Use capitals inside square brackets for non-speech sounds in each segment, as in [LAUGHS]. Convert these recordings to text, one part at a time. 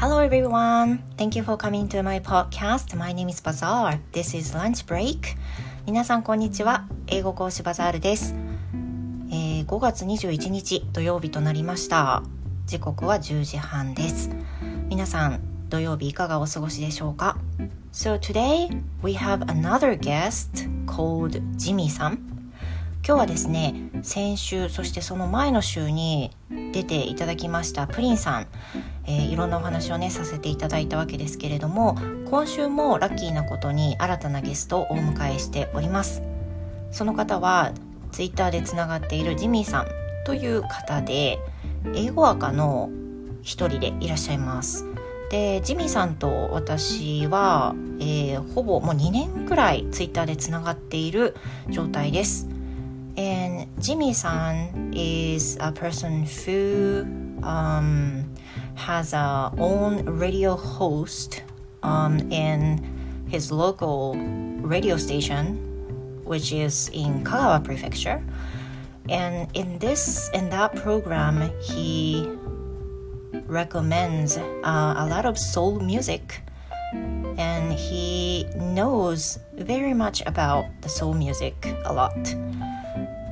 Hello everyone. Thank you for coming to my podcast. My name is Bazaar. This is lunch break. 皆さんこんにちは。英語講師バザールです。えー、5月21日土曜日となりました。時刻は10時半です。皆さん土曜日いかがお過ごしでしょうか So today we have another guest called Jimmy さん。今日はですね先週そしてその前の週に出ていただきましたプリンさん、えー、いろんなお話をねさせていただいたわけですけれども今週もラッキーなことに新たなゲストをお迎えしております。その方はツイッターでつながっているジミーさんという方で英語赤の一人でいらっしゃいます。でジミーさんと私は、えー、ほぼもう2年くらいツイッターでつながっている状態です。And Jimmy san is a person who um, has a own radio host um, in his local radio station, which is in Kagawa Prefecture. And in this in that program, he recommends uh, a lot of soul music and he knows very much about the soul music a lot.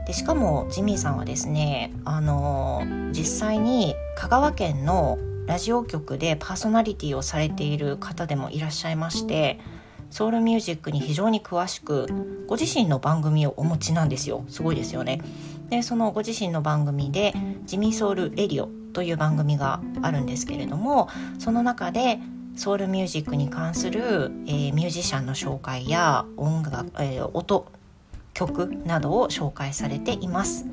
でしかもジミーさんはですねあの実際に香川県のラジオ局でパーソナリティをされている方でもいらっしゃいましてソウルミュージックに非常に詳しくご自身の番組をお持ちなんですよ。すごいですよね。でそのご自身の番組で「ジミーソウルレディオ」という番組があるんですけれどもその中でソウルミュージックに関する、えー、ミュージシャンの紹介や音楽、えー、音曲などを紹介されています。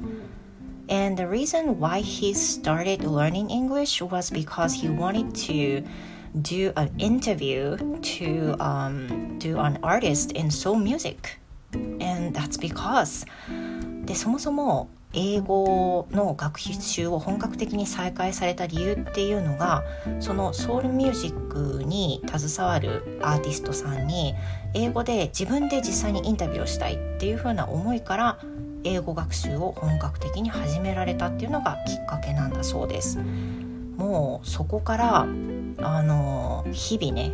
And the reason why he started learning English was because he wanted to do an interview to um, do an artist in soul music. And that's because でそもそも英語の学習を本格的に再開された理由っていうのがそのソウルミュージックに携わるアーティストさんに英語で自分で実際にインタビューをしたいっていう風な思いから英語学習を本格的に始められたっていうのがきっかけなんだそうです。もうそこからあの日々ね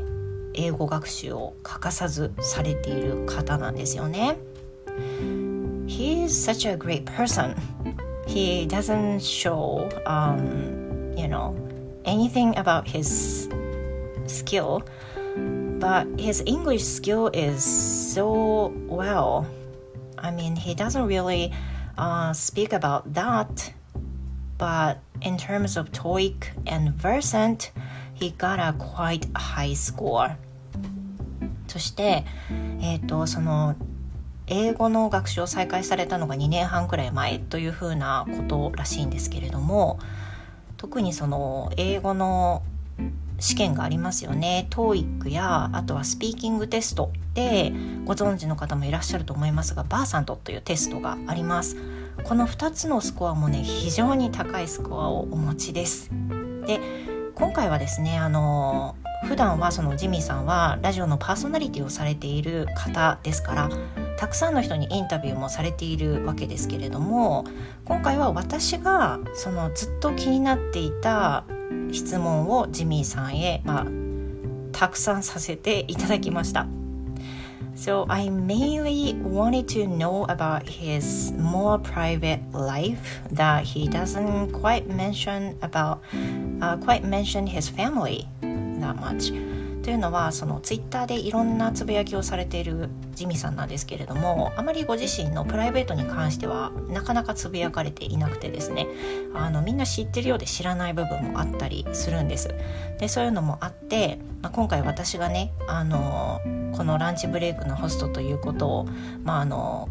英語学習を欠かさずされている方なんですよね。He is such a great person. He doesn't show um, you know anything about his skill. But his English skill is so well. I mean, he doesn't really uh, speak about that, but in terms of TOEIC and Versant, he got a quite high score. そして、えっ、ー、と、その、英語の学習を再開されたのが2年半くらい前というふうなことらしいんですけれども特にその英語の試験がありますよね。TOEIC やあとはスピーキングテストでご存知の方もいらっしゃると思いますがバーサントというテストがあります。この2つのスコアもね非常に高いスコアをお持ちです。で今回はですねあの普段はそのジミーさんはラジオのパーソナリティをされている方ですからたくさんの人にインタビューもされているわけですけれども今回は私がそのずっと気になっていた質問をジミーさんへ、まあ、たくさんさせていただきました。So I mainly wanted to know about his more private life that he doesn't quite mention about, uh, quite mention his family that much. というのはそのツイッターでいろんなつぶやきをされているジミさんなんですけれどもあまりご自身のプライベートに関してはなかなかつぶやかれていなくてですねあのみんな知ってるようで知らない部分もあったりするんです。でそういうのもあって、まあ、今回私がねあのこのランチブレイクのホストということをまああの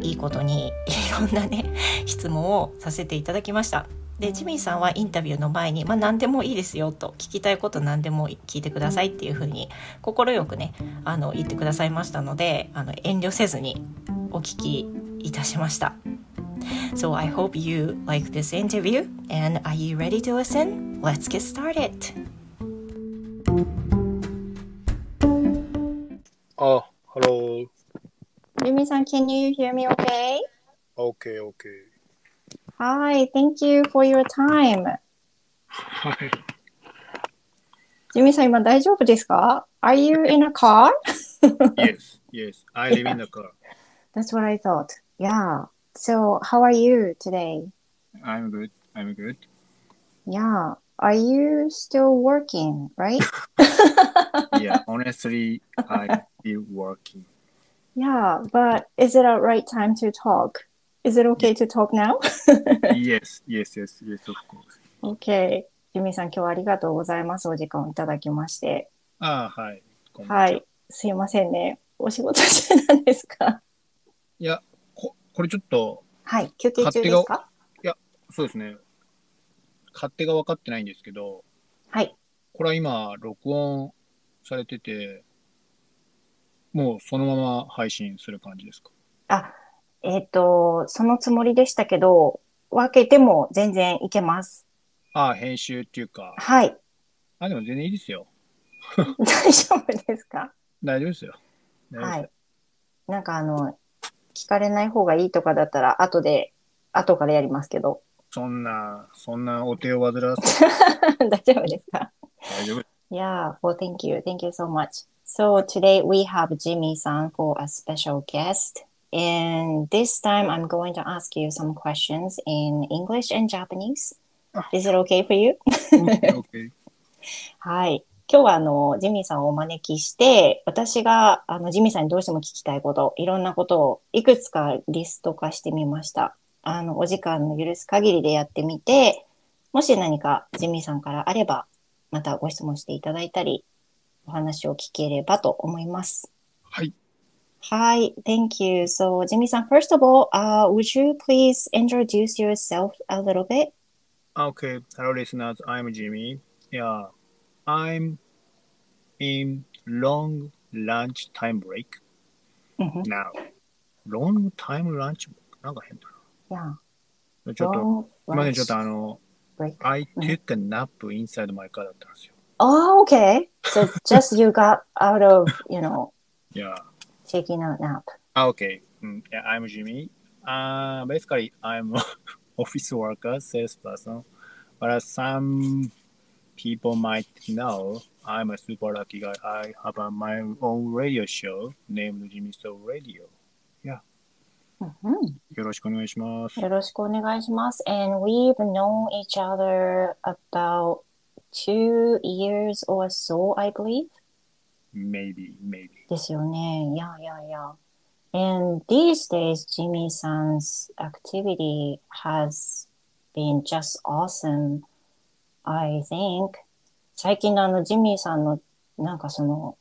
いいことにいろんなね質問をさせていただきました。でジミーさんはインタビューの前に、まあ、何でもいいですよと聞きたいこと何でも聞いてくださいっていうふうに快くねあの言ってくださいましたのであの遠慮せずにお聞きいたしました。So I hope you like this interview and are you ready to listen? Let's get started! Oh, hello. ユミさん、can you hear me okay? Okay, okay. Hi, thank you for your time. はい。 ジミーさん今大丈夫ですか ?Are you in a car? [LAUGHS] Yes, yes. I live in the car. That's what I thought. Yeah. So, how are you today? I'm good. I'm good. Yeah. Are you still working, right? [LAUGHS] Yeah, [LAUGHS] honestly, I'm still working. Yeah, but is it a right time to talk? Is it okay to talk now? [LAUGHS] Yes, yes, yes, yes, of course. okay. ジミーさん今日はありがとうございます。お時間をいただきまして。ああ、はい。ははい。すいませんね。お仕事中なんですか？いや、ここれちょっと、はい。休憩中ですか？そうですね。勝手が分かってないんですけど、はい。これは今、録音されてて、もうそのまま配信する感じですか？あ、えっ、と、そのつもりでしたけど、分けても全然いけます。ああ、編集っていうか、はい。あ、でも全然いいですよ。[LAUGHS] 大丈夫ですか？大丈夫ですよ。はい。なんかあの、聞かれない方がいいとかだったら、後で、後からやりますけど。そんな、そんなお手を煩わせて [LAUGHS] 大丈夫ですか？大丈夫。Yeah, well, thank you. Thank you so much. So today we have Jimmy san for a special guest. And this time I'm going to ask you some questions in English and Japanese. Is it okay for you? OK, [LAUGHS] OK. はい。今日はあの、ジミーさんをお招きして、私があの、ジミーさんにどうしても聞きたいこと、いろんなことをいくつかリスト化してみました。あの、お時間の許す限りでやってみて、もし何かジミーさんからあれば、またご質問していただいたり、お話を聞ければと思います。はい。はい。Thank you. So, ジミーさん、first of all, uh, would you please introduce yourself a little bit? Okay, hello listeners. I'm Jimmy. Yeah, I'm in long lunch time break うんふん now. Long time lunch break? なんか変だ Yeah. な。ちょっと、 Long すみません、 lunch ちょっとあの、 break. I took a nap inside my car だったんですよ。 Oh, okay. So just you got out of, you know, [LAUGHS] Yeah. taking a nap. Ah, okay. Mm, yeah, I'm Jimmy. Uh, basically, I'm a [LAUGHS] office worker, salesperson. But as some people might know, I'm a super lucky guy. I have a, my own radio show named Jimmy Soul Radio. うんよろしくお願いします。よろしくお願いします。And we've known each other about two years or so, I believe. Maybe, maybe. ですよね。Yeah, yeah, yeah. And these days, Jimmy San's activity has been just awesome, I think. 最近のあのジミーさんのなんかその、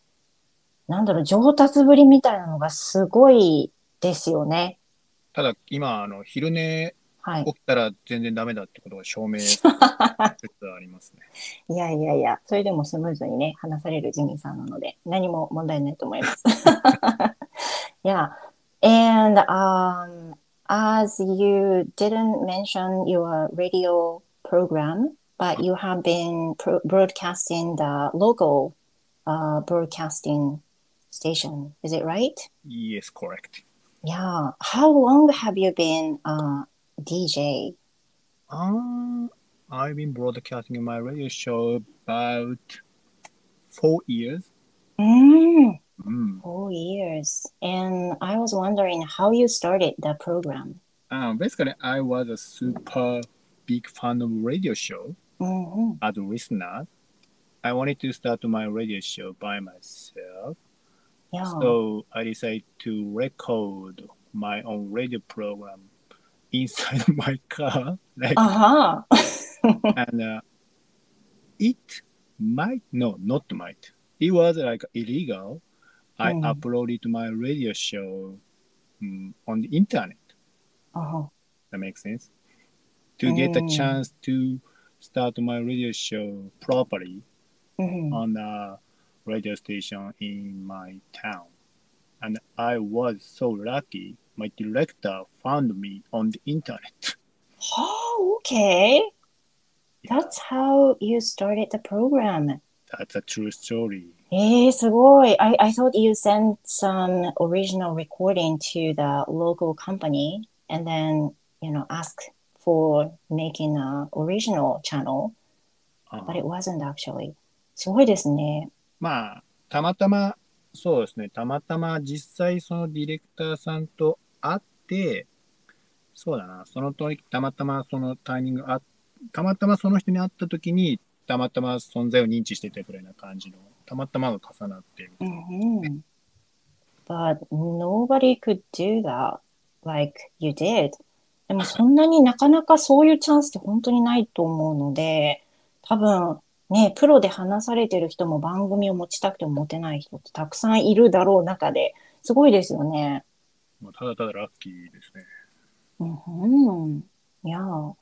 なんだろう、上達ぶりみたいなのがすごいですよね。ただ、今、あの、昼寝はい。起きたら全然ダメだってことが証明ありますね。いやいやいや、それでもスムーズにね、話されるジミーさんなので、何も問題ないと思います。yeah. And um, as you didn't mention your radio program, but you have been pro- broadcasting the local uh, broadcasting station, is it right? Yes, correct. Yeah. How long have you been a DJ? Uh, I've been broadcasting my radio show about four years. Mm. Mm. Four years. And I was wondering how you started the program. Um, basically, I was a super big fan of radio show hmm as a listener. I wanted to start my radio show by myself, Yeah. so I decided to record my own radio program inside [LAUGHS] my car. Like, uh huh. [LAUGHS] and uh, it might no, not might. It was like illegal. I Mm. uploaded my radio show mm, on the internet. uh-huh. That makes sense. To get a Mm. chance to start my radio show properly hmm on a radio station in my town. And I was so lucky. My director found me on the internet. Oh, okay. That's how you started the program. That's a true story. えー、すごい。I, I thought you sent some original recording to the local company and then, you know, ask for making a original channel, Uh, but it wasn't actually. すごいですね。まあ、たまたま、そうですね、たまたま実際そのディレクターさんと会って、そうだな、その時、たまたまそのタイミングあ、たまたまその人に会った時に、たまたま存在を認知してたぐらいな感じの、たまたまが重なってる。うん。But nobody could do that like you did. でもそんなになかなかそういうチャンスって本当にないと思うので、多分ね、プロで話されてる人も番組を持ちたくても持てない人ってたくさんいるだろう中で、すごいですよね。まあ、ただただラッキーですね。 Mm-hmm. Yeah.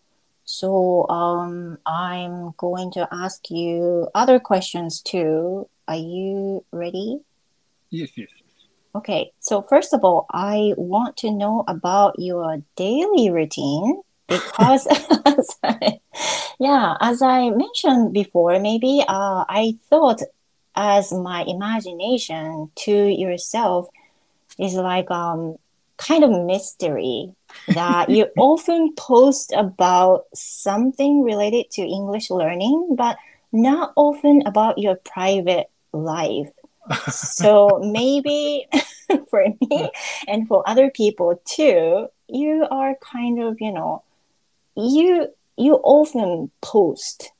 So um, I'm going to ask you other questions too. Are you ready? Yes, yes. Okay. So first of all, I want to know about your daily routine because, as [LAUGHS] I- [LAUGHS] yeah, as I mentioned before, maybe uh, I thought as my imagination to yourself is like um kind of mystery that you [LAUGHS] often post about something related to English learning, but not often about your private life. So maybe [LAUGHS] for me and for other people too, you are kind of, you know, you you often post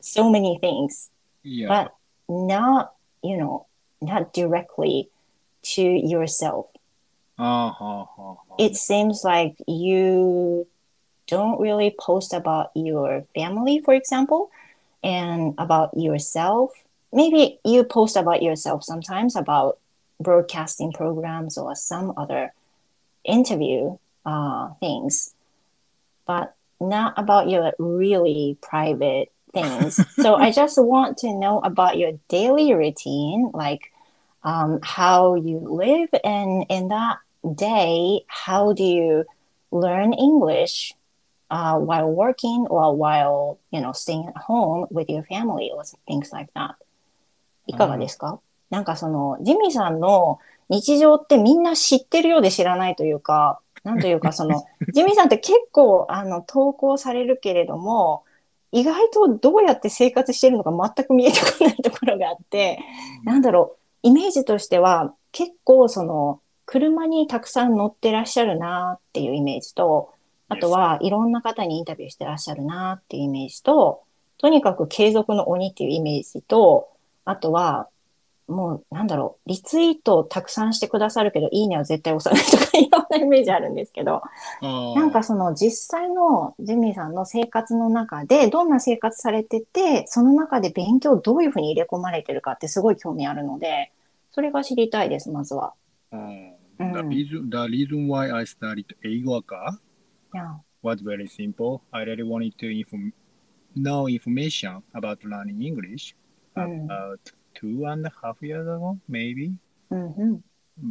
so many things, いや、but not, you know, not directly to yourself. Uh-huh, uh-huh. It seems like you don't really post about your family, for example, and about yourself. Maybe you post about yourself sometimes about broadcasting programs or some other interview uh, things, but not about your really private things. [LAUGHS] so I just want to know about your daily routine, like um, how you live, and in that day, how do you learn English uh, while working or while you know staying at home with your family or things like that? いかがですか、なんかそのジミーさんの日常ってみんな知ってるようで知らないというか、なんというかその [LAUGHS] ジミーさんって結構あの投稿されるけれども、意外とどうやって生活してるのか全く見えてこないところがあって、なんだろう、イメージとしては結構その車にたくさん乗ってらっしゃるなっていうイメージと、あとはいろんな方にインタビューしてらっしゃるなっていうイメージと、とにかく継続の鬼っていうイメージと、あとはもうなんだろう、リツイートをたくさんしてくださるけど、いいねは絶対押さないとかいろんなイメージあるんですけど、なんかその実際のジミーさんの生活の中でどんな生活されてて、その中で勉強どういうふうに入れ込まれてるかってすごい興味あるので、それが知りたいです、まずは。うん うん The reason, the reason why I studied 英語科 Yeah. was very simple. I really wanted to inform, know information about learning English Mm. about two and a half years ago, maybe. うんうん。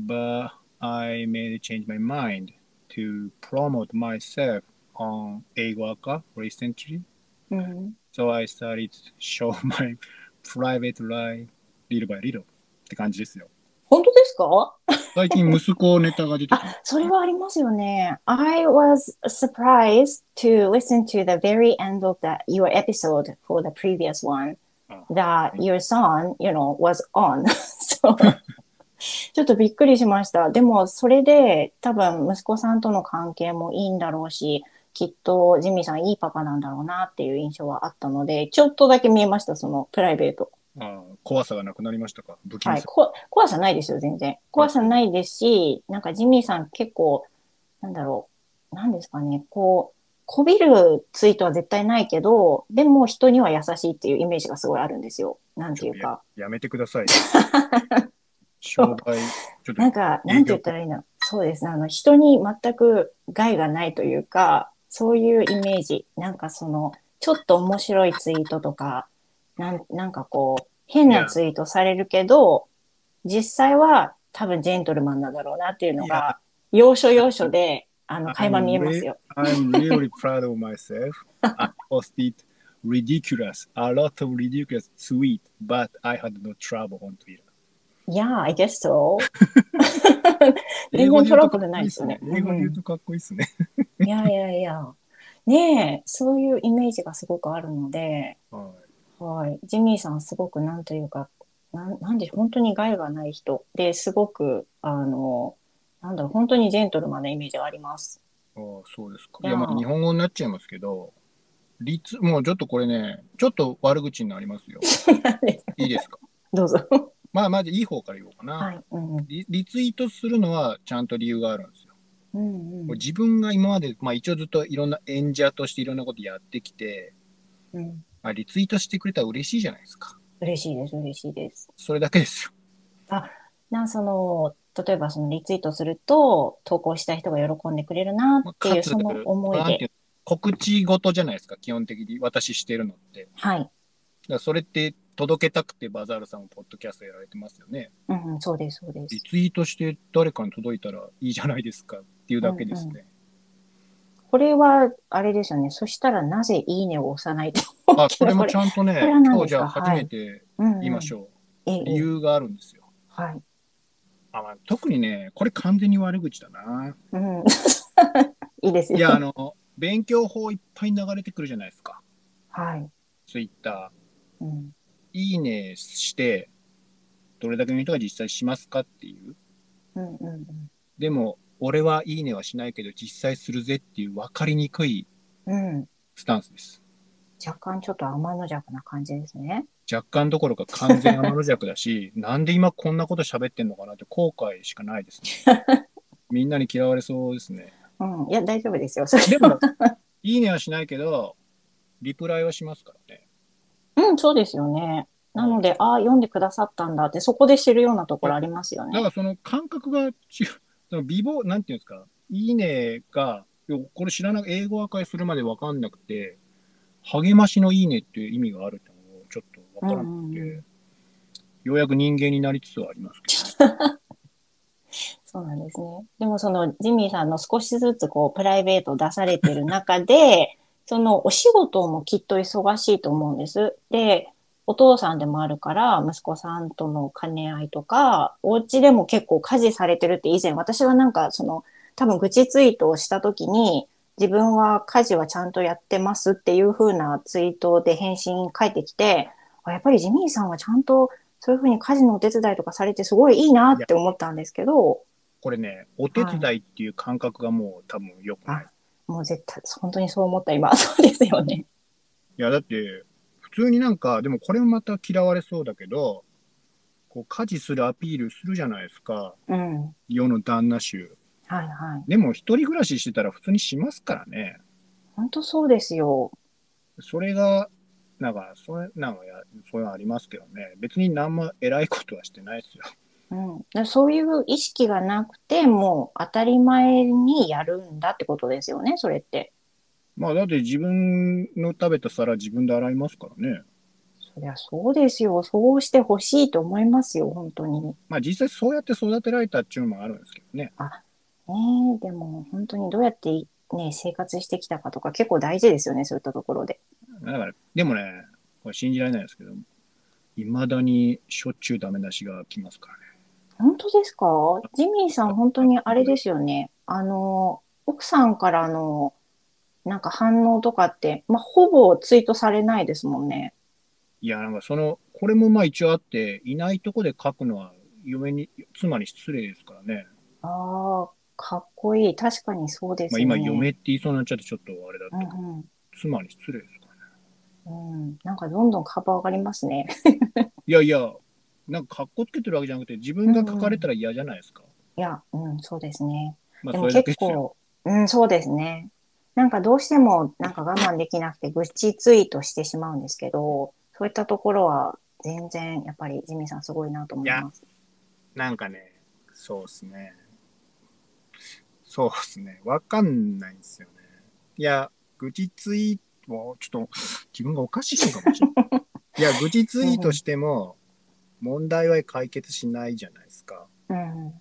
But I made change my mind to promote myself on 英語科 recently. うん、 So I started to show [LAUGHS] my private life little by little って感じですよ。 本当ですか？最近息子ネタが出てきてあ、それはありますよね。I was surprised to listen to the very end of the, your episode for the previous one あ that your son, you know, was on. [LAUGHS] so, [LAUGHS] ちょっとびっくりしました。でも、それで多分息子さんとの関係もいいんだろうし、きっとジミーさんいいパパなんだろうなっていう印象はあったので、ちょっとだけ見えました、そのプライベート。あ怖さがなくなりましたか？不気味はい、さ。こ怖さないですよ、全然。怖さないですし、なんかジミーさん結構、なんだろう、なんですかね、こう、こびるツイートは絶対ないけど、でも人には優しいっていうイメージがすごいあるんですよ。なんていうか。やめてください。[LAUGHS] 商売、ちょっとなんか、なんて言ったらいいの？そうです。あの、人に全く害がないというか、そういうイメージ。なんかその、ちょっと面白いツイートとか、なんなんかこう、変なツイートされるけど、実際は多分ジェントルマンなんだろうなっていうのが、要所要所で、あの、垣間見えますよ。I'm really proud of myself. I posted ridiculous, a lot of ridiculous tweet, but I had no trouble on Twitter. Yeah, I guess so. 英 [LAUGHS] 全然トラブルないですよね。。英語で言うとかっこいいっすね。いやいやいや。ねえ、そういうイメージがすごくあるので、ははい。ジミーさん、すごくなんというか、なんなんで、本当に害がない人で、すごく、あの、なんだろう、本当にジェントルマンなイメージがあります。ああ、そうですか。いやまあ、日本語になっちゃいますけど、率、もうちょっとこれね、ちょっと悪口になりますよ。[LAUGHS] いいですか？どうぞ。まあ、まずいい方から言おうかな。はい。うんうん。リリツイートするのはちゃんと理由があるんですよ。うんうん自分が今まで、まあ一応ずっといろんな演者としていろんなことやってきて、うん。まあ、リツイートしてくれたら嬉しいじゃないですか。嬉しいです、嬉しいです。それだけですよ。な、その、例えばそのリツイートすると、投稿した人が喜んでくれるなまあっていう、その思いで。告知事じゃないですか、基本的に私してるのって。はい。らそれって届けたくてバザールさんもポッドキャストやられてますよね。うんうん、そうです、そうですリ。ツイートして誰かに届いたらいいじゃないですかっていうだけですね。これは、あれですよね。そしたらなぜいいねを押さないと。あ、それもちゃんとね、今日じゃあ初めてうんうん言いましょええう。理由があるんですよ。はい。あまあ、特にね、これ完全に悪口だな。うん。[LAUGHS] いいですよ。いや、あの、勉強法いっぱい流れてくるじゃないですか。はい。ツイッター。うん。いいねして、どれだけの人が実際しますかっていう。うんうんうん。でも、俺はいいねはしないけど、実際するぜっていう分かりにくいうん。スタンスです。若干ちょっと天の弱な感じですね。若干どころか完全天の弱だし、[LAUGHS] なんで今こんなこと喋ってんのかなって後悔しかないですね。[LAUGHS] みんなに嫌われそうですね。うん。いや、大丈夫ですよ。それでも、いいねはしないけど、リプライはしますからね。うん、そうですよね。なので、ああ、読んでくださったんだって、そこで知るようなところありますよね。だからその感覚が違う。その美貌、なんていうんですか、いいねが、これ知らなく、英語赤いするまで分かんなくて、励ましのいいねっていう意味があるってのをちょっと分からなくて、うんうんようやく人間になりつつはありますけど。[LAUGHS] そうなんですね。でもそのジミーさんの少しずつこうプライベートを出されてる中で、そのお仕事もきっと忙しいと思うんです。で、お父さんでもあるから、息子さんとの兼ね合いとか、お家でも結構家事されてるって以前、私はなんかその、多分愚痴ツイートをした時に、自分は家事はちゃんとやってますっていう風なツイートで返信返ってきて、あやっぱりジミーさんはちゃんとそういう風に家事のお手伝いとかされてすごいいいなって思ったんですけど、これね、お手伝いっていう感覚がもう多分良くない。もう絶対、本当にそう思った今。[LAUGHS] そうですよね。いや、だって、普通になんか、でもこれもまた嫌われそうだけど、こう家事するアピールするじゃないですか。うん。世の旦那衆。はいはい。でも一人暮らししてたら普通にしますからね。本当そうですよ。それが、なんか、それ、なんかや、そういうのありますけどね。別に何も偉いことはしてないですよ。うん。でそういう意識がなくて、もう当たり前にやるんだってことですよね、それって。まあ、だって自分の食べた皿自分で洗いますからね。そりゃそうですよ。そうしてほしいと思いますよ、本当に。まあ、実際そうやって育てられたっていうのもあるんですけどね。ねえ、でも本当にどうやってね、生活してきたかとか結構大事ですよね、そういったところで。だから、でもね、これ信じられないですけど、未だにしょっちゅうダメ出しが来ますからね。本当ですか？ジミーさん、本当にあれですよね。あの、奥さんからの、なんか反応とかって、まあ、ほぼツイートされないですもんね。いや、なんかその、これもまあ一応あって、いないとこで書くのは嫁に、妻に失礼ですからね。ああ、かっこいい。確かにそうですまあ。今、嫁って言いそうになっちゃってちょっとあれだうけど、ん妻に失礼ですからね。うん。うん。なんかどんどん幅上がりますね。[LAUGHS] いやいや、なんか格好つけてるわけじゃなくて、自分が書かれたら嫌じゃないですか。いや、うん、そうですね。まあそれだけですよ。結構、うん、そうですね。なんかどうしてもなんか我慢できなくて愚痴ツイートしてしまうんですけど、そういったところは全然やっぱりジミーさんすごいなと思います。なんかね、そうっすね。そうっすね。わかんないんですよね。いや、愚痴ツイート、ちょっと自分がおかしいのかもしれない。[LAUGHS] いや、愚痴ツイートしても、問題は解決しないじゃないですか。うん。だか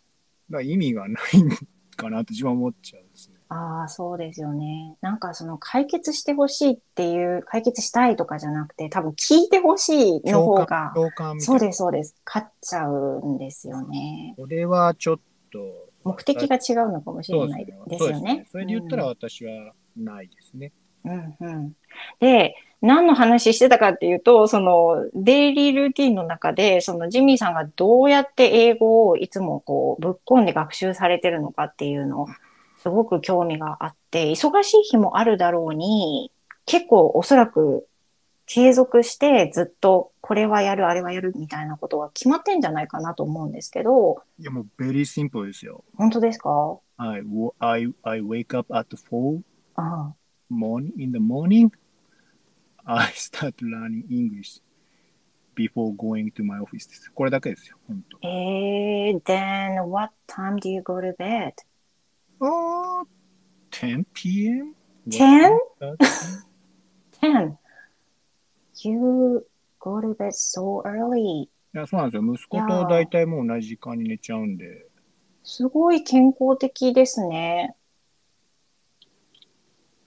ら意味がないんかなって自分は思っちゃう。ああ、そうですよね。なんかその解決してほしいっていう、解決したいとかじゃなくて、多分聞いてほしいの方が、共感。そうです、そうです。勝っちゃうんですよね。これはちょっと。目的が違うのかもしれないですよね。そうですね。それで言ったら私はないですね。うんうん。で、何の話してたかっていうと、そのデイリールーティンの中で、そのジミーさんがどうやって英語をいつもこうぶっ込んで学習されてるのかっていうのをすごく興味があって、忙しい日もあるだろうに、結構おそらく継続してずっとこれはやる、あれはやるみたいなことが決まってんじゃないかなと思うんですけど、いや、もう、ベリーシンプルですよ。本当ですか？はい。I, I wake up at 4あ morning, in the morning. I start learning English before going to my office です。これだけですよ。本当。えー、then what time do you go to bed? あー10 p.m.? 10? 10? 10. You go to bed so early. いや、そうなんですよ。息子と大体もう同じ時間に寝ちゃうんで。すごい健康的ですね。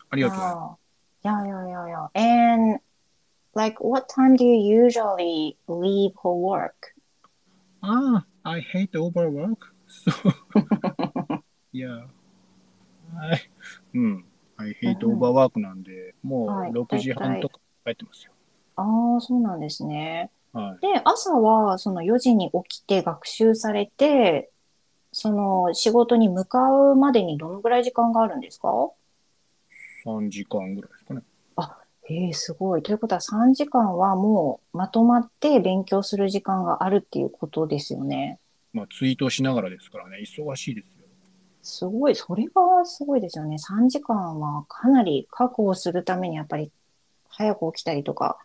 ありがとうございます。Yeah, yeah, yeah, yeah. And like, what time do you usually leave for work? ああ、I hate overwork. So, yeah. I, うん。I hate うん overwork なんで、もうはい6時半とか帰ってますよ。ああ、そうなんですね。はい。で、朝はその4時に起きて学習されて、その仕事に向かうまでにどのぐらい時間があるんですか？3時間ぐらいですかね。ええすごい。ということは3時間はもうまとまって勉強する時間があるっていうことですよね。まあ、ツイートしながらですからね、忙しいですよ。すごい。それがすごいですよね。3時間はかなり確保するためにやっぱり早く起きたりとか、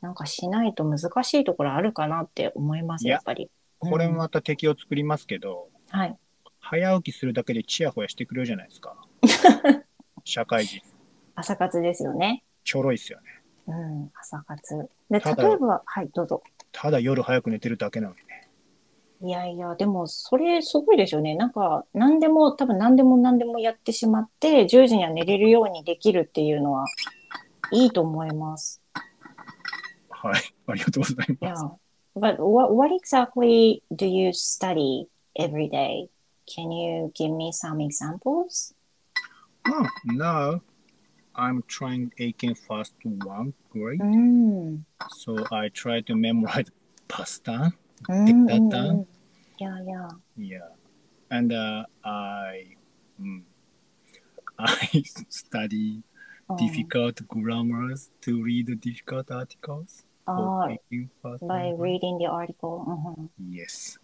なんかしないと難しいところあるかなって思います、いややっぱり。これもうんまた敵を作りますけど、はい。早起きするだけでチヤホヤしてくれるじゃないですか。[LAUGHS] 社会人。朝活ですよね。ちょろいっすよね。うん、朝活。で、ただ例えば、はい、どうぞ。ただ夜早く寝てるだけなのにね。いやいや、でも、それすごいですよね。なんか、何でも、多分何でも何でもやってしまって、10時には寝れるようにできるっていうのは、いいと思います。はい。ありがとうございま Yeah. す。But what, what exactly do you study every day? Can you give me some examples? Oh, now I'm trying Aiken Fast 1 grade. うん。So I try to memorize pasta. うん。 Take うん that うん down. いやいや。 Yeah. And uh, I, mm, [LAUGHS] I study うん difficult grammars to read difficult articles. for あ Aiken Fast あ、by 1 grade. reading the article. うんうん Yes.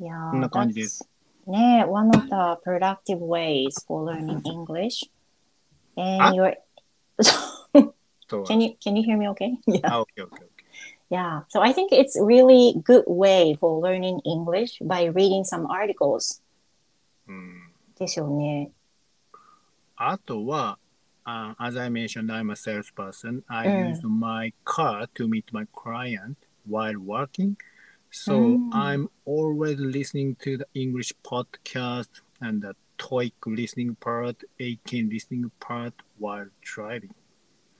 いやーこんな感じです that's- ね one of the productive ways for learning [LAUGHS] English. あ And you're, [LAUGHS] So, can you, can you hear me okay? Yeah. ah, okay, okay, okay. Yeah. So I think it's really good way for learning English by reading some articles. うんですよね。あとは、uh, as I mentioned, I'm a salesperson. I うん use my car to meet my client while working. So うん I'm always listening to the English podcast and the TOEIC listening part, Aiken listening part while driving.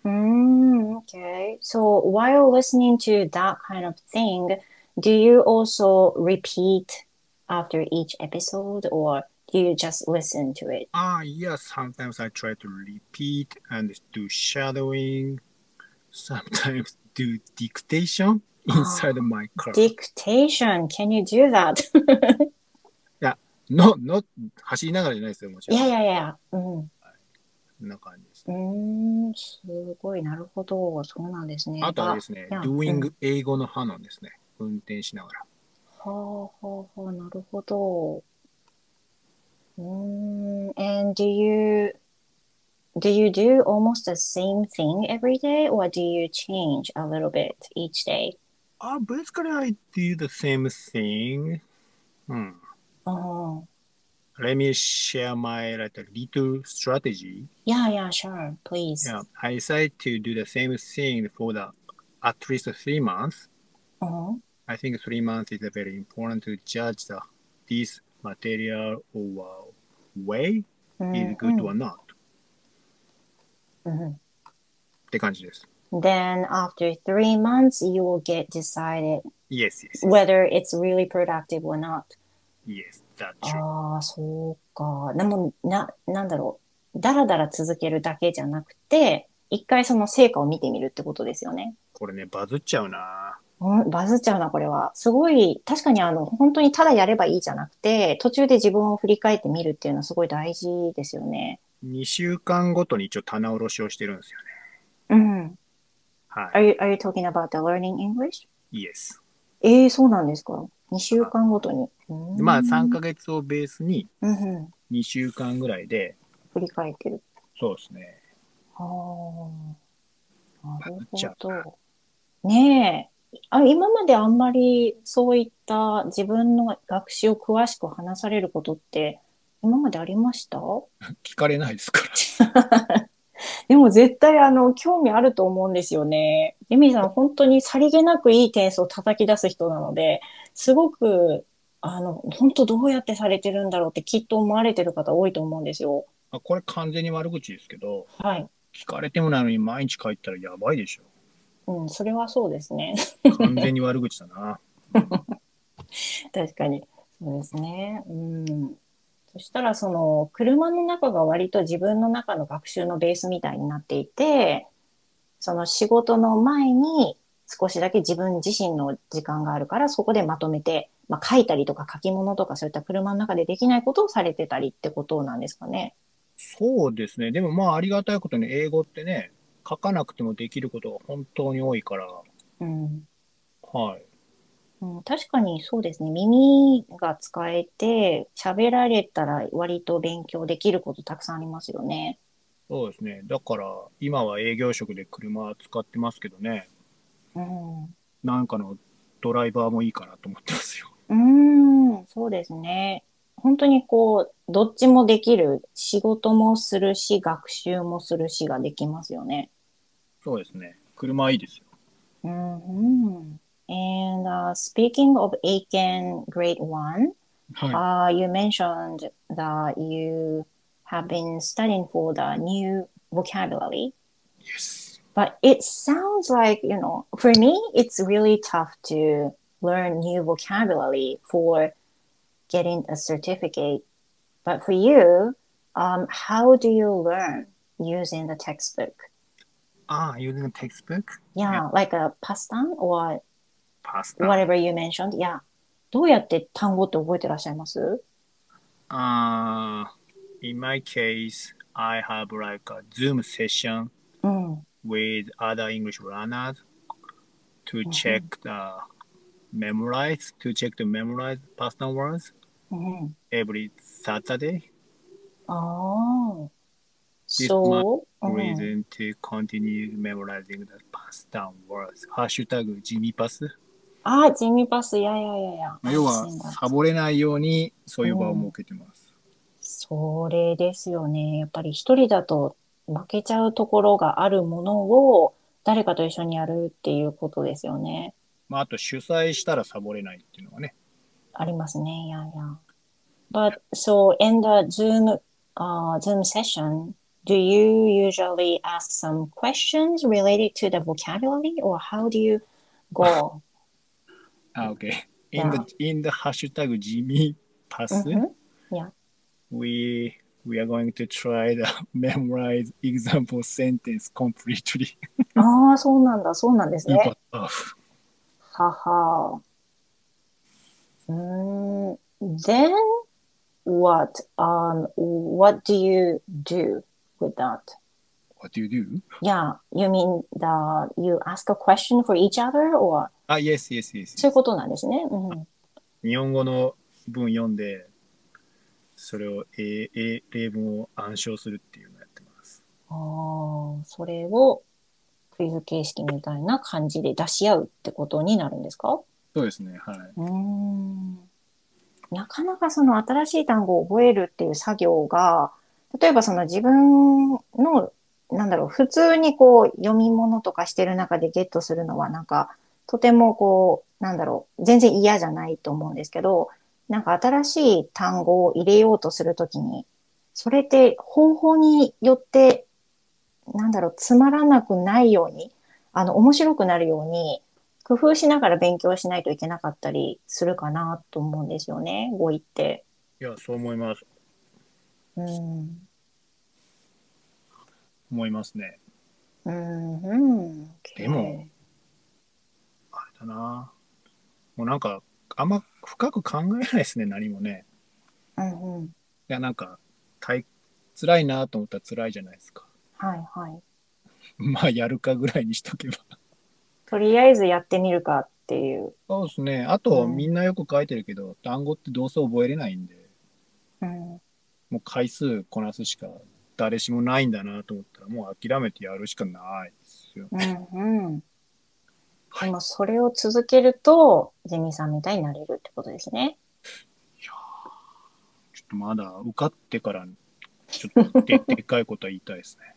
Mm, okay. So while listening to that kind of thing, do you also repeat after each episode or do you just listen to it? Ah, yes, sometimes I try to repeat and do shadowing. [LAUGHS] Sometimes do dictation [LAUGHS] inside my [GASPS] car. Dictation, can you do that? [LAUGHS] no, not 走りながらじゃないですよ、もちろん。いやいやいや。うん。こんな感じです。 うーん、すごい、なるほど。そうなんですね。あとはですね、doing 英語の派なんですね。運転しながら。はあはあはあ、なるほど。うーん、and do you do you do almost the same thing every day or do you change a little bit each day? Ah, basically I do the same thing. Hmm. うん。Let me share my like a little strategy. Yeah, yeah, sure, please. Yeah, I decided to do the same thing for the at least three months. うん。 I think three months is very important to judge the this material or way うん is good or not. うんって感じです。 Then after three months, you will get decided Yes, yes, yes. whether it's really productive or not. yes ああ、そうか。でも、な、なんだろう。だらだら続けるだけじゃなくて、一回その成果を見てみるってことですよね。これね、バズっちゃうな。うんバズっちゃうな、これは。すごい、確かにあの、本当にただやればいいじゃなくて、途中で自分を振り返ってみるっていうのはすごい大事ですよね。2週間ごとに一応棚卸しをしてるんですよね。うん。は Are you, are you talking about the learning English? い。イエス。ええそうなんですか。2週間ごとに。まあ3ヶ月をベースにうんうん。2週間ぐらいで、振り返ってる。そうですね。はあ。なるほど。ねえ。あ今まであんまりそういった自分の学習を詳しく話されることって今までありました？[LAUGHS] 聞かれないですから。[LAUGHS] でも絶対あの興味あると思うんですよね。ユミさん本当にさりげなくいい点数を叩き出す人なので、すごくあの本当どうやってされてるんだろうってきっと思われてる方多いと思うんですよ。あこれ完全に悪口ですけど、はい。聞かれてもないのに毎日書いたらやばいでしょ。うん、それはそうですね。完全に悪口だな。[LAUGHS] 確かに。そうですね。うん。そしたら、その、車の中が割と自分の中の学習のベースみたいになっていて、その仕事の前に少しだけ自分自身の時間があるから、そこでまとめて、まあ、書いたりとか書き物とかそういった車の中でできないことをされてたりってことなんですかね？そうですね。でもまあありがたいことに英語ってね、書かなくてもできることが本当に多いから、うん。はい。うん、確かにそうですね。耳が使えて、喋られたら割と勉強できることたくさんありますよね。そうですね。だから今は営業職で車使ってますけどね、うん。なんかのドライバーもいいかなと思ってますよ。うーん、そうですね。本当にこう、どっちもできる。仕事もするし、学習もするしができますよね。そうですね。車いいですよ。うん、うん。And、uh, speaking of Aiken Grade 1, は uh, you mentioned that you have been studying for the new vocabulary. い。Yes. But it sounds like, you know, for me, it's really tough to learn new vocabulary for getting a certificate. But for you, um, how do you learn using the textbook? Ah, using a textbook? Yeah, like a pastime or Pasta. whatever you mentioned. Yeah. どうやって単語って覚えてらっしゃいます Uh, in my case, I have like a Zoom session うん。 with other English learners to check the memorize, to check the memorized past words うん、every Saturday. ああ。This So, うん Reason to continue memorizing the past words. ハッシュタグジミパス。ああ、ジミパス、いやいやいやいや。要は.サボれないようにそういう場を設けてます。それですよね。やっぱり一人だと負けちゃうところがあるものを誰かと一緒にやるっていうことですよね。まあ、あと主催したらサボれないっていうのはね。ありますね。いやいや。But so in the Zoom, uh, Zoom session, do you usually ask some questions related to the vocabulary or how do you go? あ、OK。In the, in the ハッシュタグジミパス、Mhm. Yeah. we, we are going to try the memorize example sentence completely ああ、そうなんだ。そうなんですね。but off. はは。うーん。Then what? Um, what do you do with that? What do you do? Yeah, you mean the you ask a question for each other or あ、yes, yes, yes. そういうことなんですね。うん。日本語の文読んで、それを英英例文を暗唱するっていうのをやってます。ああ、それをクイズ形式みたいな感じで出し合うってことになるんですか？そうですね、はい。うーんなかなかその新しい単語を覚えるっていう作業が、例えばその自分の、なんだろう、普通にこう読み物とかしてる中でゲットするのはなんか、とてもこう、なんだろう、全然嫌じゃないと思うんですけど、なんか新しい単語を入れようとするときに、それって方法によって、なんだろう、つまらなくないように、あの、面白くなるように、工夫しながら勉強しないといけなかったりするかなと思うんですよね、語彙って。いや、そう思います。うん。思いますね。うんうん。でも、あれだな。もうなんか、あんま深く考えないですね、何もね。うんうん。いや、なんか、大辛いなと思ったら辛いじゃないですか。はいはい。まあ、やるかぐらいにしとけば。とりあえずやってみるかっていう。そうですね。あと、うんみんなよく書いてるけど、単語ってどうせ覚えれないんで、うん。もう回数こなすしか誰しもないんだなと思ったら、もう諦めてやるしかないですよ。うんうん。はいでもそれを続けると、ジミーさんみたいになれるってことですね。ちょっとまだ受かってから、ちょっとで [LAUGHS] でかいことは言いたいですね。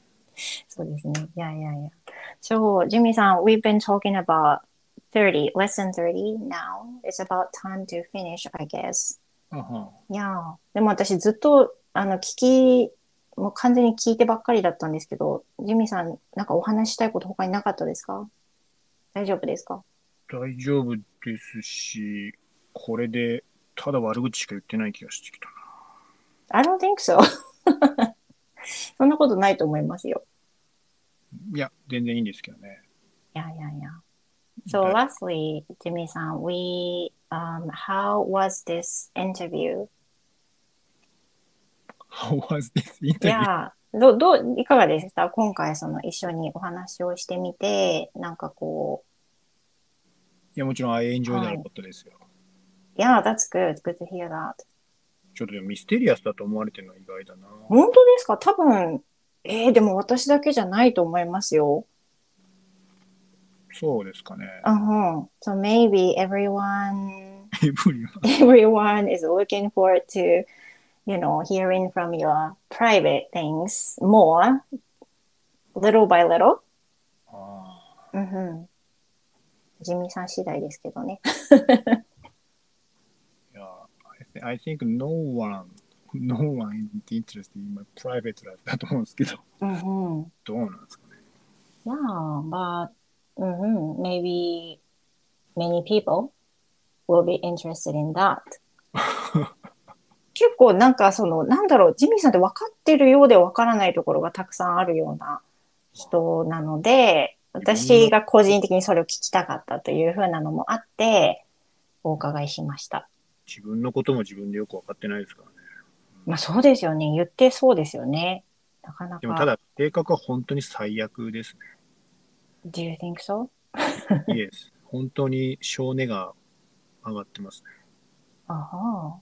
そうですね。いやいやいや。So, ジミーさん、we've been talking about 30, lesson 30 now. It's about time to finish, I guess. いやーでも私ずっと、あの、聞き、もう完全に聞いてばっかりだったんですけど、ジミーさん、なんかお話したいこと他になかったですか？大丈夫ですか？大丈夫ですし、これでただ悪口しか言ってない気がしてきたな。?I don't think so. [LAUGHS] そんなことないと思いますよ。いや、全然いいんですけどね。いやいやいや。So, lastly, ジミーさん、we, um, how was this interview? How was this インいタビューや、ど、どう、いかがでした？今回、その一緒にお話をしてみて、なんかこいや、もちろん I enjoyed なことですよ。う、Yeah, that's good. Good to hear that. ちょっとでもミステリアスだと思われてるのは意外だな。本当ですか？多分、えー、でも私だけじゃないと思いますよ。そうですかね。うん。So maybe everyone, everyone is looking forward to, you know, hearing from your private things more, little by little. あうんうん。ジミーさん次第ですけどね。ーいや、I, th- I think no one, no one is interested in my private life だと思うんですけど、うんうん。どうなんですかね？Yeah, but mhm, maybe many people will be interested in that. [LAUGHS] 結構なんかその、なんだろう、ジミーさんって分かってるようで分からないところがたくさんあるような人なので、私が個人的にそれを聞きたかったというふうなのもあって、お伺いしました。自分のことも自分でよく分かってないですからね。まあそうですよね。言ってそうですよね。なかなか。でもただ、性格は本当に最悪ですね。Do you think so? イエス。本当に性根が上がってますね。あは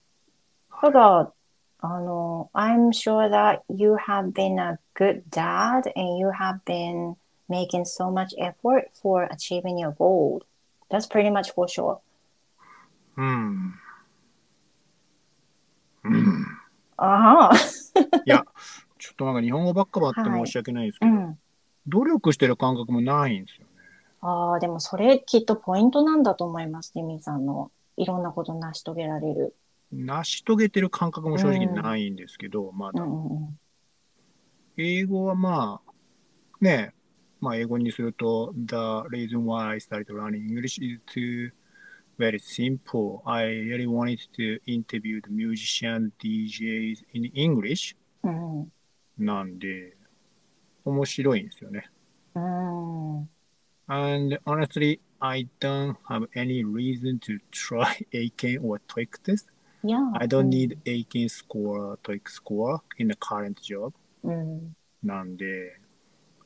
ただ、あの、I'm sure that you have been a good dad and you have been making so much effort for achieving your goal. That's pretty much for sure. うん。うん。あはいや、ちょっとなんか日本語ばっかばって申し訳ないですけど、うん。努力してる感覚もないんですよね。ああ、でもそれきっとポイントなんだと思います、ジミーさんの。いろんなこと成し遂げられる。成し遂げてる感覚も正直ないんですけど、まだ。うんうんうん。英語はまあ、ね、まあ英語にすると、The reason why I started learning English is to very simple. I really wanted to interview the musicians, DJs in English うんなんで、面白いんですよね。うん。うん。And honestly, I don't have any reason to try ACAN or TOEIC test. Yeah. I don't need ACAN score, TOEIC score in the current job. うん。なんで、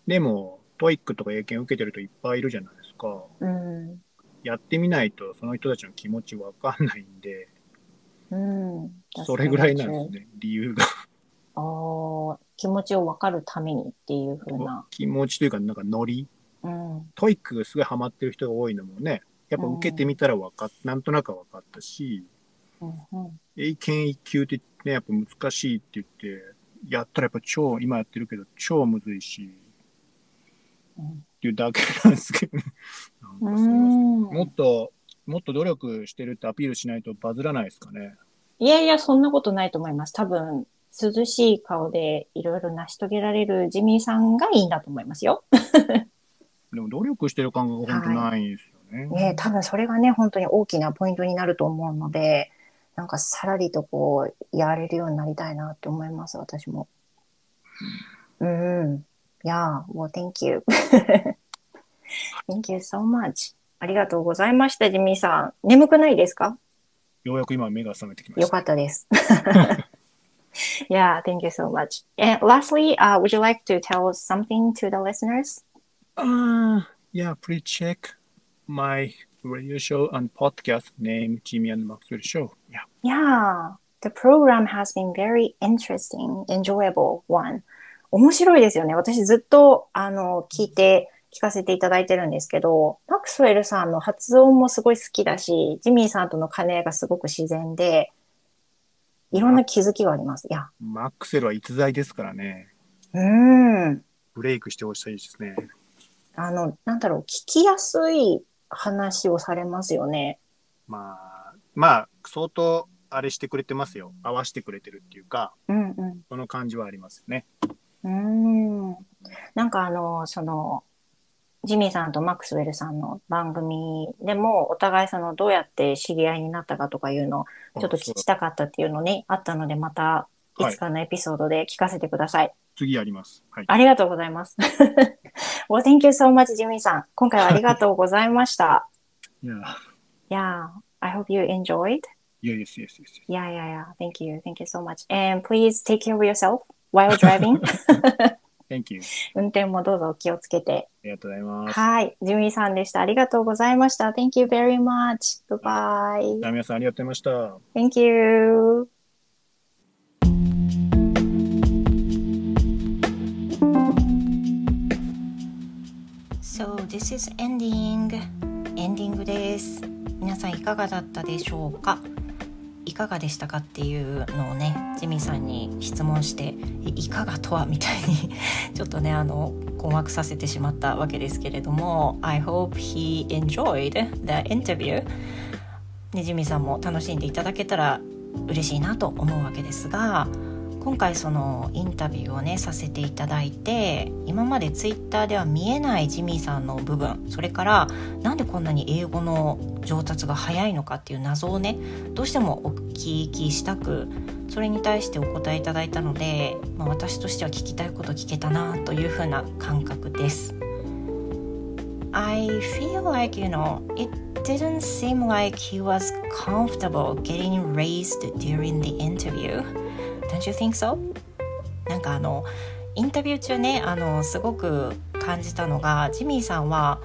でも、TOEIC とか英検受けてるといっぱいいるじゃないですか。うん。やってみないとその人たちの気持ちわかんないんで、うん。それぐらいなんですね、理由が。ああ、気持ちを分かるためにっていうふうな。気持ちというか、なんかノリ。うん。TOEIC がすごいハマってる人が多いのもね、やっぱ受けてみたらわかっ、なんとなくわかったし、うんうん。英検一級ってね、やっぱ難しいって言って、やったらやっぱ超、今やってるけど超むずいし、うんっていうだけなんですけど、なんかすいませんもうんっと、もっと努力してるってアピールしないとバズらないですかね。いやいや、そんなことないと思います。多分、涼しい顔でいろいろ成し遂げられるジミーさんがいいんだと思いますよ。でも努力してる感覚が本当ないんですよね。ね多分それがね、本当に大きなポイントになると思うので、なんかさらりとこう、やれるようになりたいなって思います、私も。うん。Yeah, well, thank you. [LAUGHS] thank you so much. ありがとうございました、ジミーさん。眠くないですかようやく今目が覚めてきまよした。かったです。yeah, [LAUGHS] thank you so much. And lastly, uh, would you like to tell something to the listeners? Uh, yeah, please check my radio show and podcast name Jimmy and Maxwell Show. Yeah. Yeah, the program has been very interesting, enjoyable one. 面白いですよね。私ずっとあの聞いて聞かせていただいてるんですけど、マックスウェルさんの発音もすごい好きだし、ジミーさんとの兼ね合いがすごく自然で、いろんな気づきがあります。いや、マックセルは逸材ですからね。うーん。ブレイクしてほしいですね。あの、なんだろう、聞きやすい話をされますよね。まあ、まあ、相当あれしてくれてますよ。合わせてくれてるっていうか、うんうん。その感じはありますよね。うーんなんかあの、その、ジミーさんとマックスウェルさんの番組でも、お互いその、どうやって知り合いになったかとかいうのを、ちょっと聞きたかったっていうのね、あったので、また、いつかのエピソードで聞かせてください。次やります。はい。ありがとうございます。[LAUGHS] well, thank you so much, ジミーさん。今回はありがとうございました。Yeah. yeah, I hope you enjoyed. Yeah, yes, yes, yes. yes. Yeah, yeah, yeah. Thank you. Thank you so much. And please take care of yourself while driving. [LAUGHS] Thank you. 運転もどうぞお気をつけて。ありがとうございます。はい。ジミーさんでした。ありがとうございました。Thank you very much. Goodbye. じゃあ皆さんありがとうございました。Thank you. So this is ending. エンディングです。皆さんいかがだったでしょうか？いかがでしたかっていうのをね、ジミーさんに質問して、いかがとはみたいに [LAUGHS] ちょっとね、あの、困惑させてしまったわけですけれども、I hope he enjoyed the interview. ね、ジミーさんも楽しんでいただけたら嬉しいなと思うわけですが今回そのインタビューをねさせていただいて今までツイッターでは見えないジミーさんの部分それからなんでこんなに英語の上達が早いのかっていう謎をねどうしてもお聞きしたくそれに対してお答えいただいたので、まあ、私としては聞きたいこと聞けたなというふうな感覚です。I feel like, you know, it didn't seem like he was comfortable getting raised during the interview. Don't you think so? なんかあの、インタビュー中ね、あの、すごく感じたのが、ジミーさんは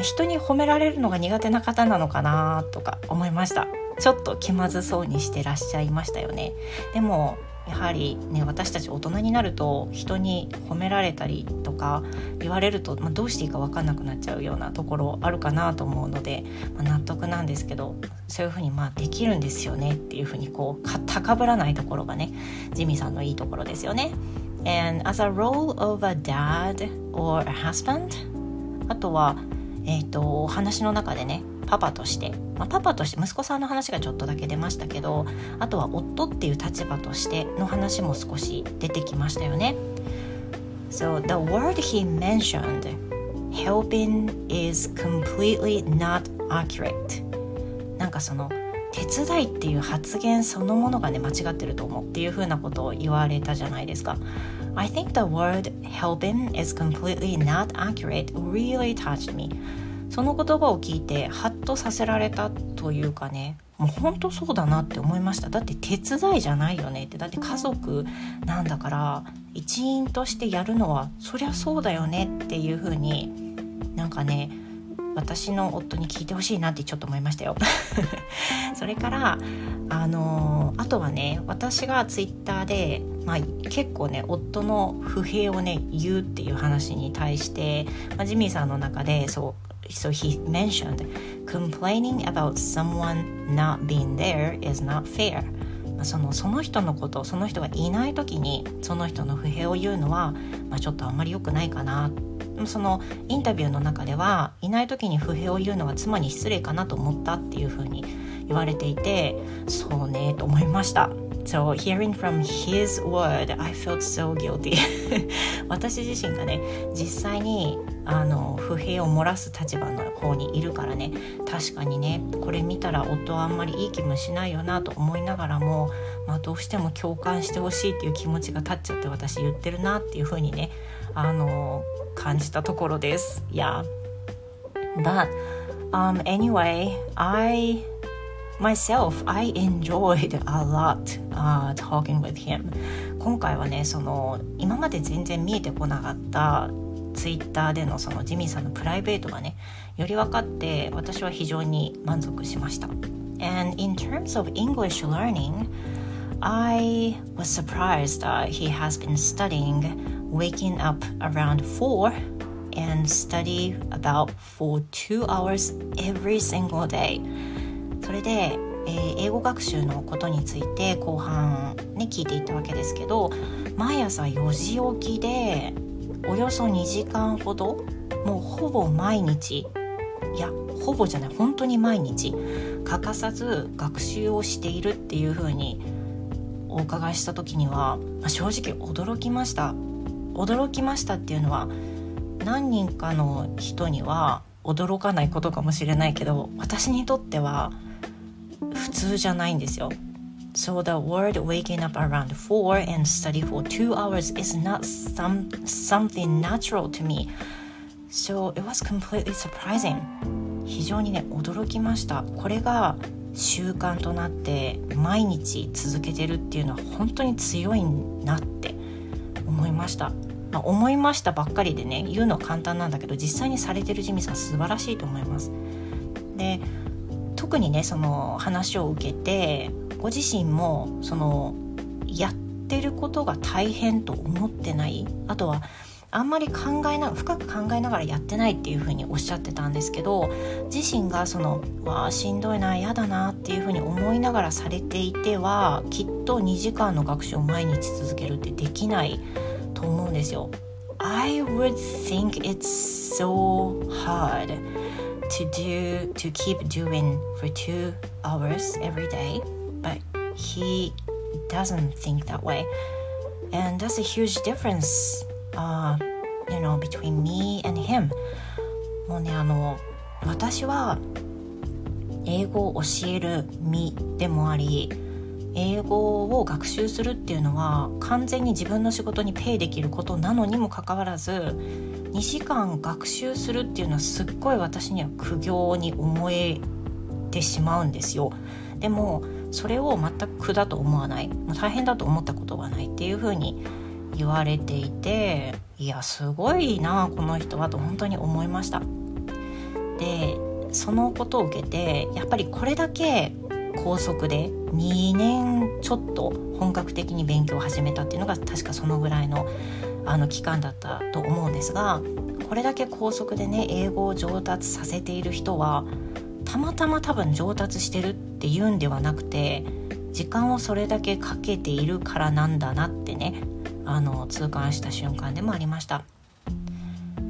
人に褒められるのが苦手な方なのかなとか思いました。ちょっと気まずそうにしてらっしゃいましたよね。でも、やはりね私たち大人になると人に褒められたりとか言われると、まあ、どうしていいか分かんなくなっちゃうようなところあるかなと思うので、まあ、納得なんですけどそういうふうにまあできるんですよねっていうふうにこう高ぶらないところがねジミーさんのいいところですよね。And as a role of a dad or a husband あとは、えー、とお話の中でねパパとして、まあ、パパとして息子さんの話がちょっとだけ出ましたけどあとは夫っていう立場としての話も少し出てきましたよね。So the word he mentioned, helping is completely not accurate. なんかその手伝いっていう発言そのものがね間違ってると思うっていうふうなことを言われたじゃないですか。I think the word helping is completely not accurate really touched me. その言葉を聞いてハッとさせられたというかねもう本当そうだなって思いました。だって手伝いじゃないよねって。だって家族なんだから一員としてやるのはそりゃそうだよねっていう風になんかね私の夫に聞いてほしいなってちょっと思いましたよ。[LAUGHS] それからあのあとはね私がツイッターで、まあ、結構ね夫の不平をね言うっていう話に対して、まあ、ジミーさんの中でそう so he mentioned complaining about someone not being there is not fair. そのその人のことその人がいない時にその人の不平を言うのは、まあ、ちょっとあんまり良くないかな。そのインタビューの中ではいない時に不平を言うのは妻に失礼かなと思ったっていうふうに言われていてそうねと思いました。So hearing from his word, I felt so guilty [LAUGHS] 私自身がね実際にあの不平を漏らす立場の方にいるからね確かにねこれ見たら夫はあんまりいい気もしないよなと思いながらも、まあ、どうしても共感してほしいっていう気持ちが立っちゃって私言ってるなっていうふうにねあの感じたところです。Yeah. But um, anyway, I myself I enjoyed a lot、uh, talking with him 今回はねその今まで全然見えてこなかったツイッターでのそのジミーさんのプライベートがねより分かって私は非常に満足しました And in terms of English learning I was surprised that he has been studying waking up around 4 and study about for two hours every single day それで、えー、英語学習のことについて後半ね聞いていったわけですけど毎朝4時起きでおよそ2時間ほどもうほぼ毎日いやほぼじゃない本当に毎日欠かさず学習をしているっていうふうにお伺いした時には、まあ、正直驚きました。驚きましたっていうのは何人かの人には驚かないことかもしれないけど私にとっては普通じゃないんですよ。So the word waking up around 4 and study for 2 hours is not some, something natural to me. So it was completely surprising. 非常にね驚きました。これが習慣となって毎日続けてるっていうのは本当に強いなって思いました。まあ、思いましたばっかりでね言うの簡単なんだけど実際にされてるジミさん素晴らしいと思います。特にねその話を受けてご自身もそのやってることが大変と思ってない？あとはあんまり考えな深く考えながらやってないっていうふうにおっしゃってたんですけど自身がそのわあしんどいな嫌だなっていうふうに思いながらされていてはきっと2時間の学習を毎日続けるってできないと思うんですよ。I would think it's so hard to do to keep doing for two hours every day but he doesn't think that way and that's a huge difference uh, you know between me and him もうねあの私は英語を教える身でもあり英語を学習するっていうのは完全に自分の仕事にペイできることなのにもかかわらず2時間学習するっていうのはすっごい私には苦行に思えてしまうんですよ。でもそれを全く苦だと思わない大変だと思ったことがないっていうふうに言われていていやすごいなこの人はと本当に思いました。でそのことを受けてやっぱりこれだけ高速で2年ちょっと本格的に勉強を始めたっていうのが確かそのぐらいのあの期間だったと思うんですがこれだけ高速でね英語を上達させている人はたまたま多分上達してるっていうんではなくて時間をそれだけかけているからなんだなってねあの痛感した瞬間でもありました。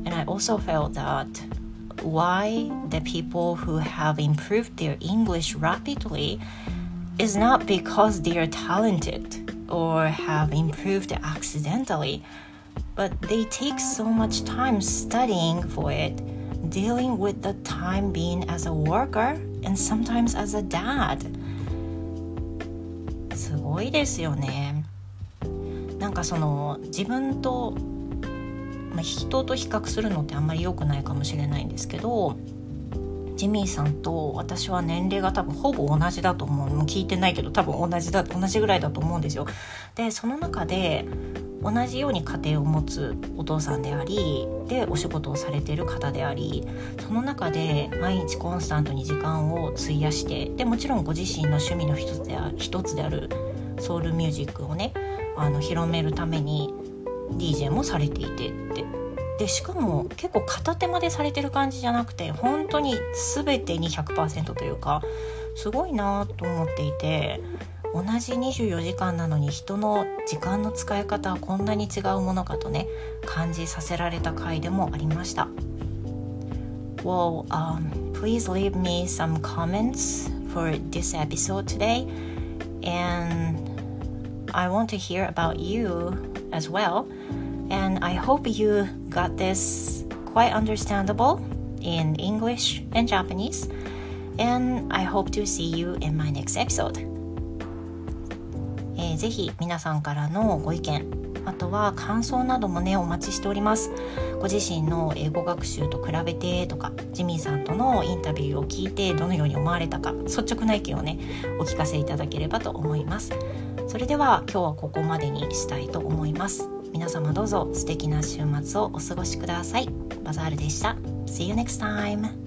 And I also felt that why the people who have improved their English rapidly is not because they are talented or have improved accidentally, but they take so much time studying for it, dealing with the time being as a worker and sometimes as a dad. すごいですよね。なんかその自分とまあ、人と比較するのってあんまり良くないかもしれないんですけどジミーさんと私は年齢が多分ほぼ同じだと思うもう聞いてないけど多分同じだ同じぐらいだと思うんですよ。でその中で同じように家庭を持つお父さんでありでお仕事をされてる方でありその中で毎日コンスタントに時間を費やしてでもちろんご自身の趣味の一つであ一つであるソウルミュージックをねあの広めるために DJ もされていてって。でしかも結構片手間でされてる感じじゃなくて本当に全てに100%というかすごいなと思っていて同じ24時間なのに人の時間の使い方はこんなに違うものかとね感じさせられた回でもありました。Well, um, please leave me some comments for this episode today and I want to hear about you as well. And I hope you got this quite understandable in English and Japanese. And I hope to see you in my next episode. えー、ぜひ皆さんからのご意見あとは感想などもねお待ちしております。ご自身の英語学習と比べてとかジミーさんとのインタビューを聞いてどのように思われたか率直な意見をねお聞かせいただければと思います。それでは今日はここまでにしたいと思います。皆様どうぞ素敵な週末をお過ごしください。バザールでした。See you next time!